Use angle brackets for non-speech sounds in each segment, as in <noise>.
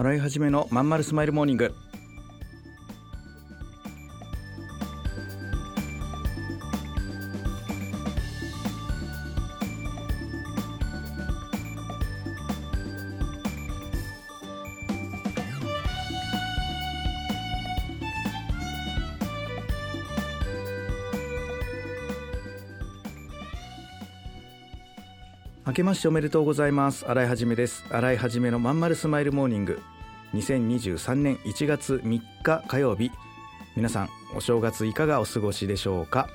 洗い始めのまんまるスマイルモーニング。けましておめでとうございます。洗いはじめです。洗いはじめのまんまるスマイルモーニング。2023年1月3日火曜日。皆さんお正月いかがお過ごしでしょうか？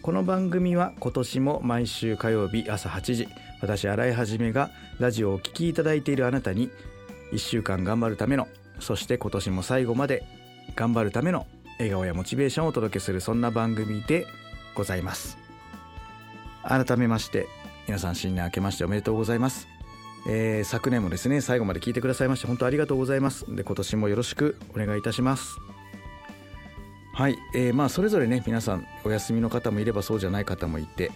この番組は今年も毎週火曜日朝8時私洗いはじめがラジオをお聴きいただいているあなたに1週間頑張るためのそして今年も最後まで頑張るための笑顔やモチベーションをお届けするそんな番組でございます。改めまして皆さん新年明けましておめでとうございます、えー、昨年もですね最後まで聞いてくださいまして本当ありがとうございます。で今年もよろしくお願いいたします。はい、えー、まあそれぞれね皆さんお休みの方もいればそうじゃない方もいて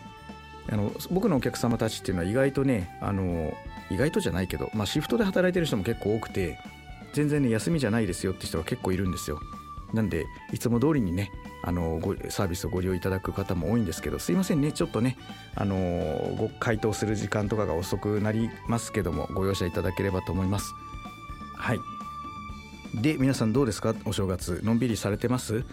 あの僕のお客様たちっていうのは意外とねあの意外とじゃないけど、まあ、シフトで働いてる人も結構多くて全然ね休みじゃないですよって人が結構いるんですよ。なんでいつも通りにねあのごサービスをご利用いただく方も多いんですけどすいませんね。ちょっとねあのご回答する時間とかが遅くなりますけどもご容赦いただければと思います。はい。で皆さんどうですか？お正月のんびりされてます？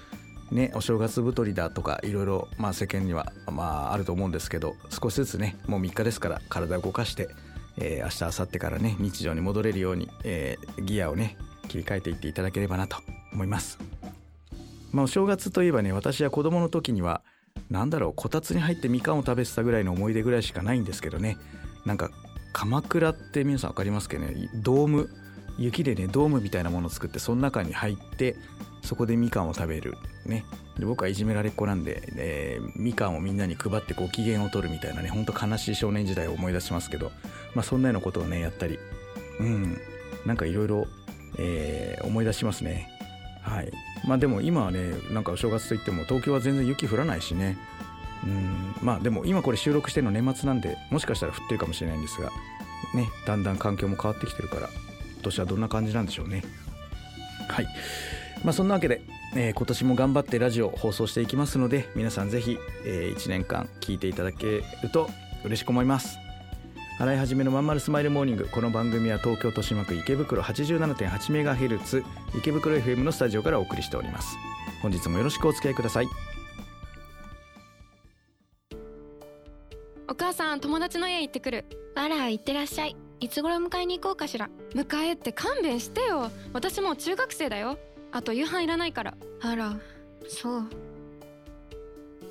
ねお正月太りだとかいろいろまあ世間にはまああると思うんですけど少しずつねもう3日ですから体を動かして、えー、明日明後日からね日常に戻れるように、えー、ギアをね切り替えていっていただければなと思います。まあ、お正月といえばね私は子供の時には何だろうこたつに入ってみかんを食べてたぐらいの思い出ぐらいしかないんですけどね。なんか鎌倉って皆さん分かりますかね？ドーム？雪でねドームみたいなものを作ってその中に入ってそこでみかんを食べる。ね。で僕はいじめられっ子なんで、えー、みかんをみんなに配ってご機嫌を取るみたいなねほんと悲しい少年時代を思い出しますけどまあそんなようなことをねやったり。うん。なんかいろいろ思い出しますね。はい。まあでも今はねなんかお正月といっても東京は全然雪降らないしね。うん。まあでも今これ収録しての年末なんでもしかしたら降ってるかもしれないんですがねだんだん環境も変わってきてるから今年はどんな感じなんでしょうね。はい。まあそんなわけで、えー、今年も頑張ってラジオ放送していきますので皆さんぜひ、えー、1年間聞いていただけると嬉しく思います。洗い始めのまんまるスマイルモーニング。この番組は東京豊島区池袋 87.8MHz 池袋 FM のスタジオからお送りしております。本日もよろしくお付き合いください。お母さん友達の家行ってくる。あら行ってらっしゃい。いつ頃迎えに行こうかしら。迎えって勘弁してよ。私もう中学生だよ。あと夕飯いらないから。あらそう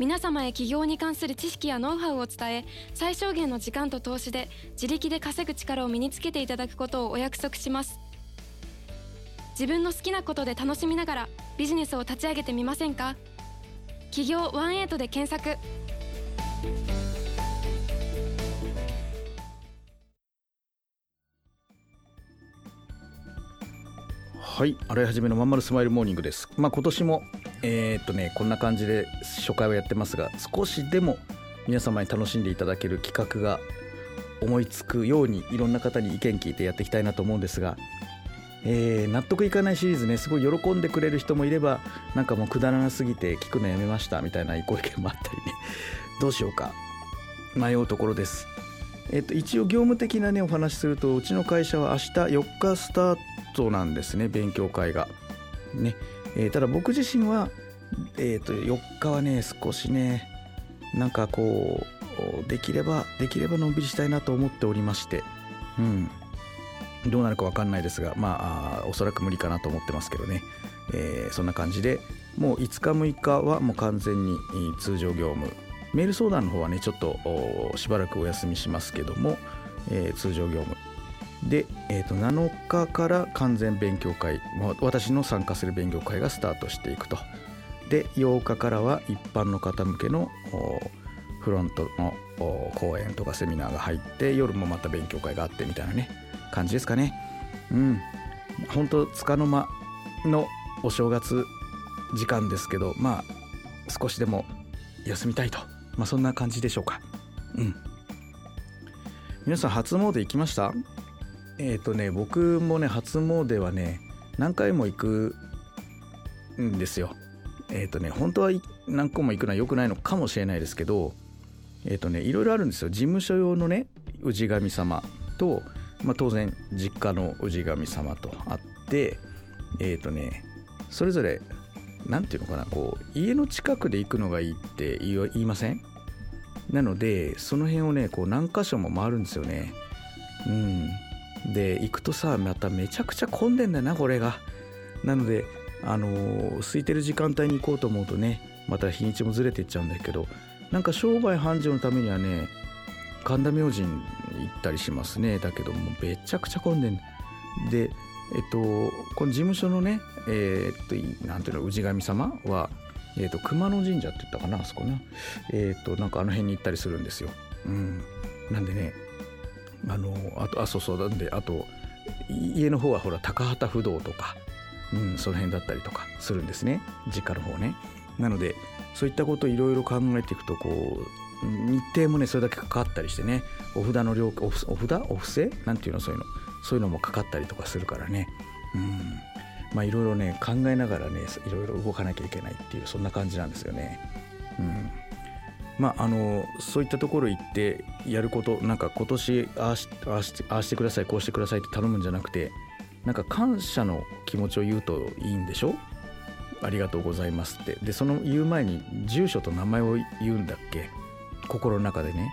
皆様へ起業に関する知識やノウハウを伝え最小限の時間と投資で自力で稼ぐ力を身につけていただくことをお約束します。自分の好きなことで楽しみながらビジネスを立ち上げてみませんか？起業ワンエイトで検索。はい洗い始めのまんまるスマイルモーニングです。まあ今年もえー、っとねこんな感じで初回はやってますが少しでも皆様に楽しんでいただける企画が思いつくようにいろんな方に意見聞いてやっていきたいなと思うんですが、えー、納得いかないシリーズねすごい喜んでくれる人もいればなんかもうくだらなすぎて聞くのやめましたみたいなご意見もあったりね <laughs> どうしようか迷うところです。えっと、一応業務的なねお話しするとうちの会社は明日4日スタートなんですね勉強会が。ねえー、ただ僕自身は、えー、と4日はね少しねなんかこうできればできればのんびりしたいなと思っておりましてうん。どうなるか分かんないですがまあおそらく無理かなと思ってますけどね、えー、そんな感じでもう5日6日はもう完全に通常業務。メール相談の方はねちょっとしばらくお休みしますけども、えー、通常業務。で、えー、と7日から完全勉強会、私の参加する勉強会がスタートしていくと。で8日からは一般の方向けのフロントの講演とかセミナーが入って夜もまた勉強会があってみたいなね感じですかね。うん。本当つかの間のお正月時間ですけどまあ少しでも休みたいと、まあ、そんな感じでしょうか。うん。皆さん初詣行きました？えっ、ー、とね僕もね初詣はね何回も行くんですよ。えっ、ー、とね本当は何個も行くのは良くないのかもしれないですけどえっ、ー、とねいろいろあるんですよ。事務所用のね氏神様と、まあ、当然実家の氏神様とあってえっ、とねそれぞれ何て言うのかなこう家の近くで行くのがいいって言いません？なのでその辺をねこう何箇所も回るんですよね。うん。で行くとさまためちゃくちゃ混んでんだなこれが。なのであのー、空いてる時間帯に行こうと思うとねまた日にちもずれていっちゃうんだけどなんか商売繁盛のためにはね神田明神行ったりしますね。だけどもめちゃくちゃ混んでんでえっとこの事務所のねえー、っとなんていうの氏神様はえーと、熊野神社って言ったかなあそこねえっ、となんかあの辺に行ったりするんですよ。うん、なんでねあのあとあそうそうなんであと家の方はほら高畑不動とか、うん、その辺だったりとかするんですね。実家の方ね。なのでそういったことをいろいろ考えていくとこう日程もねそれだけかかったりしてねお札の料お札？お布施？なんていうの？そういうの。そういうのもかかったりとかするからね。うん。まあいろいろね考えながらねいろいろ動かなきゃいけないっていうそんな感じなんですよね。うん。まあ、あのそういったところ行ってやることなんか今年ああしああしてああしてくださいこうしてくださいって頼むんじゃなくてなんか感謝の気持ちを言うといいんでしょ？ありがとうございますって。でその言う前に住所と名前を言うんだっけ？心の中でね、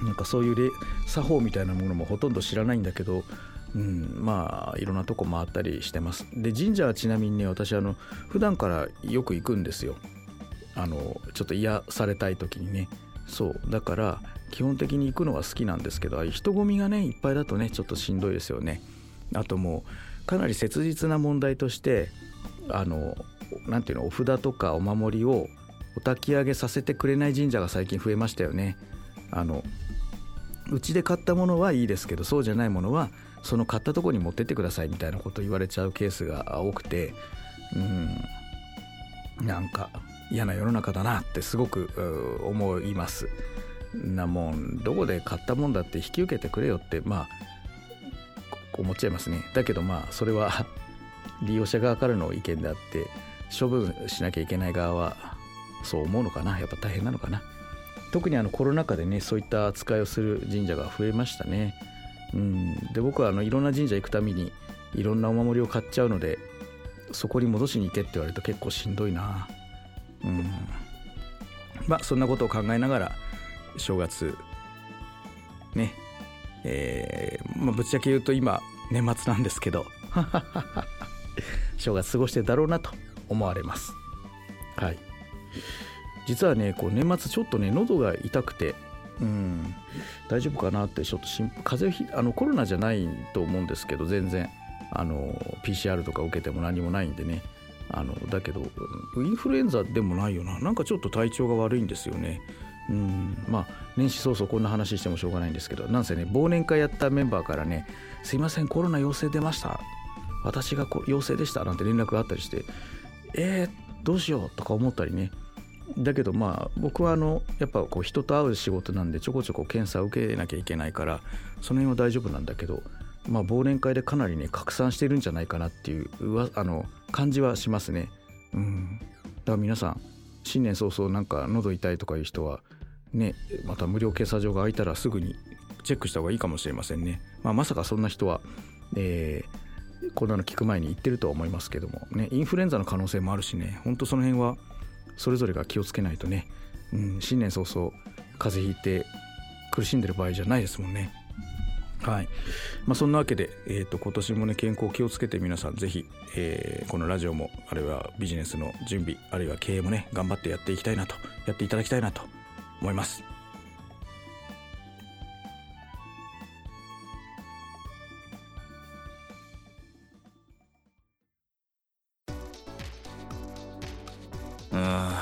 うん、なんかそういう作法みたいなものもほとんど知らないんだけどうん、まあいろんなとこ回ったりしてます。で神社はちなみにね私あの普段からよく行くんですよ。あのちょっと癒されたい時にね。そう。だから基本的に行くのは好きなんですけど人混みがねいっぱいだとねちょっとしんどいですよね。あともうかなり切実な問題としてあの何ていうのお札とかお守りをお焚き上げさせてくれない神社が最近増えましたよね。あのうちで買ったものはいいですけどそうじゃないものはその買ったとこに持ってってくださいみたいなこと言われちゃうケースが多くて。うん。なんか嫌な世の中だなってすごく思います。なもんどこで買ったもんだって引き受けてくれよってまあ思っちゃいますね。だけどまあそれは <laughs> 利用者側からの意見であって処分しなきゃいけない側はそう思うのかな。やっぱ大変なのかな。特にあのコロナ禍でねそういった扱いをする神社が増えましたね。うん、で僕はあのいろんな神社行くたびにいろんなお守りを買っちゃうのでそこに戻しに行けって言われると結構しんどいな。うん。まあそんなことを考えながら正月ねえー、まあ、ぶっちゃけ言うと今年末なんですけど <laughs> 正月過ごしてだろうなと思われます。はい。実はねこう年末ちょっとね喉が痛くてうん、大丈夫かなってちょっと心配風邪ひあのコロナじゃないと思うんですけど全然。あの PCR とか受けても何もないんでね。あのだけどインフルエンザでもないよな。なんかちょっと体調が悪いんですよね。うん。まあ年始早々こんな話してもしょうがないんですけど。なんせね忘年会やったメンバーからね「すいませんコロナ陽性出ました。私が陽性でした」なんて連絡があったりしてえー、どうしようとか思ったりね。だけどまあ僕はあのやっぱこう人と会う仕事なんでちょこちょこ検査を受けなきゃいけないからその辺は大丈夫なんだけどまあ忘年会でかなりね拡散してるんじゃないかなっていうあの感じはしますね。うん。だから皆さん新年早々なんか喉痛いとかいう人はねまた無料検査場が開いたらすぐにチェックした方がいいかもしれませんね、まあ、まさかそんな人は、えー、こんなの聞く前に言ってるとは思いますけどもね。インフルエンザの可能性もあるしね。ほんとその辺はそれぞれが気をつけないとね、うん、新年早々風邪ひいて苦しんでる場合じゃないですもんね。はいまあ、そんなわけで、えーと、今年もね健康気をつけて皆さんぜひ、えー、このラジオもあるいはビジネスの準備あるいは経営もね頑張ってやっていきたいなとやっていただきたいなと思います。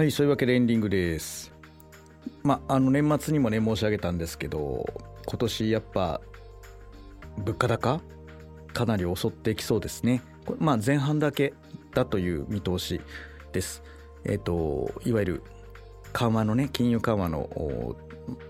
はいそういうわけでエンディングです。まあの年末にもね申し上げたんですけど今年やっぱ物価高？かなり襲ってきそうですね。これまあ前半だけだという見通しです。えっ、といわゆる緩和のね金融緩和の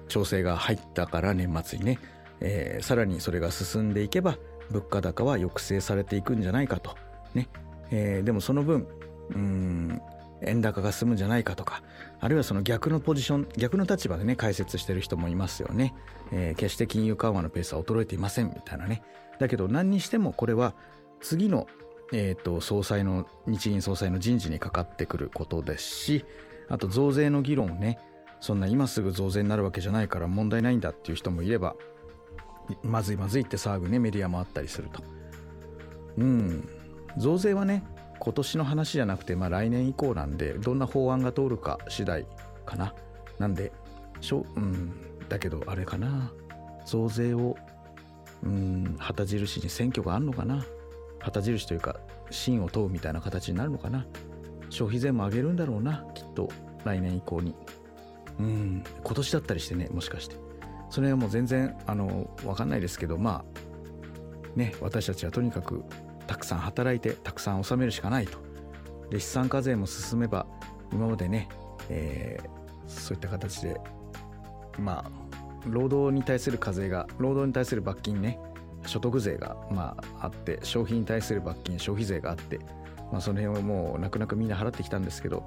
調整が入ったから年末にね、えー、さらにそれが進んでいけば物価高は抑制されていくんじゃないかと。ね、えー、でもその分うん円高が進むんじゃないかとかあるいはその逆のポジション逆の立場でね解説してる人もいますよね、えー、決して金融緩和のペースは衰えていませんみたいなね。だけど何にしてもこれは次の、えーと、総裁の日銀総裁の人事にかかってくることですしあと増税の議論をねそんな今すぐ増税になるわけじゃないから問題ないんだっていう人もいればまずいまずいって騒ぐねメディアもあったりすると。うん。増税はね今年の話じゃなくて、まあ、来年以降なんでどんな法案が通るか次第かな。なんでしょ、うん、だけどあれかな。増税をうん旗印に選挙があるのかな。旗印というか芯を問うみたいな形になるのかな。消費税も上げるんだろうなきっと来年以降に。うん今年だったりしてねもしかして。それはもう全然あの分かんないですけどまあね私たちはとにかくたくさん働いてたくさん納めるしかないと。で資産課税も進めば今までね、えー、そういった形でまあ労働に対する課税が労働に対する罰金ね所得税がまああって消費に対する罰金消費税があって、まあ、その辺をもう泣く泣くみんな払ってきたんですけど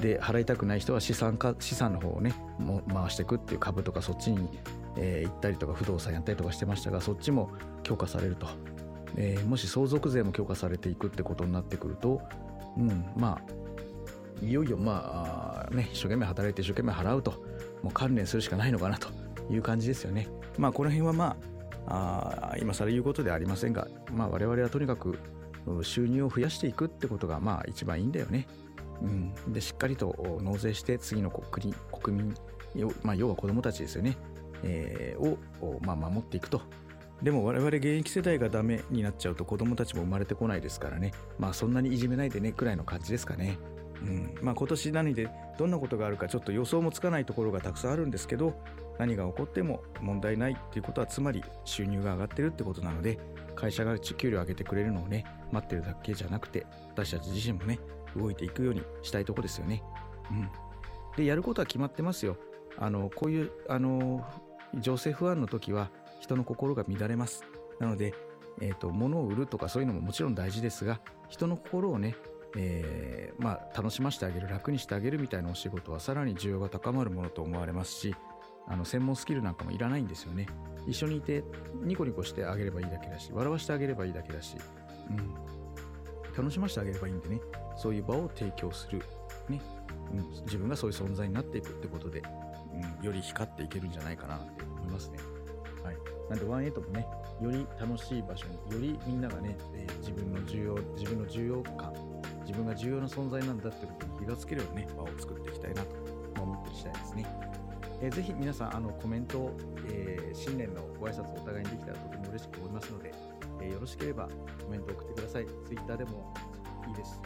で払いたくない人は資産か資産の方をねも回していくっていう株とかそっちに、えー、行ったりとか不動産やったりとかしてましたがそっちも強化されると。えー、もし相続税も強化されていくってことになってくると、うん、まあいよいよまあね一生懸命働いて一生懸命払うともう関連するしかないのかなという感じですよね。まあこの辺はまああ今更言うことではありませんが、まあ、我々はとにかく収入を増やしていくってことがまあ一番いいんだよね。うん、でしっかりと納税して次の国国民、まあ、要は子どもたちですよね、えー、を、まあ、守っていくとでも我々現役世代がダメになっちゃうと子供たちも生まれてこないですからね。まあそんなにいじめないでねくらいの感じですかね。うん。まあ今年何でどんなことがあるかちょっと予想もつかないところがたくさんあるんですけど、何が起こっても問題ないっていうことはつまり収入が上がってるってことなので、会社が給料上げてくれるのをね、待ってるだけじゃなくて、私たち自身もね、動いていくようにしたいとこですよね。うん。で、やることは決まってますよ。あの、こういう、あの、情勢不安の時は、人の心が乱れます。なので、えーと、物を売るとかそういうのももちろん大事ですが人の心をね、えー、まあ、楽しませてあげる楽にしてあげるみたいなお仕事はさらに需要が高まるものと思われますしあの専門スキルなんかもいらないんですよね。一緒にいてニコニコしてあげればいいだけだし笑わせてあげればいいだけだし、うん、楽しませてあげればいいんでね。そういう場を提供する、ね。うん、自分がそういう存在になっていくってことで、うん、より光っていけるんじゃないかなって思いますね。なんで1トもね、より楽しい場所に、よりみんながね、えー、自分の重要、自分の重要感、自分が重要な存在なんだってことに気がつけるようなね、場を作っていきたいなと思ってる次第ですね。えー、ぜひ皆さん、あの、コメントを、えー、新年のご挨拶をお互いにできたらとても嬉しく思いますので、え、よろしければコメントを送ってください。Twitter でもいいです、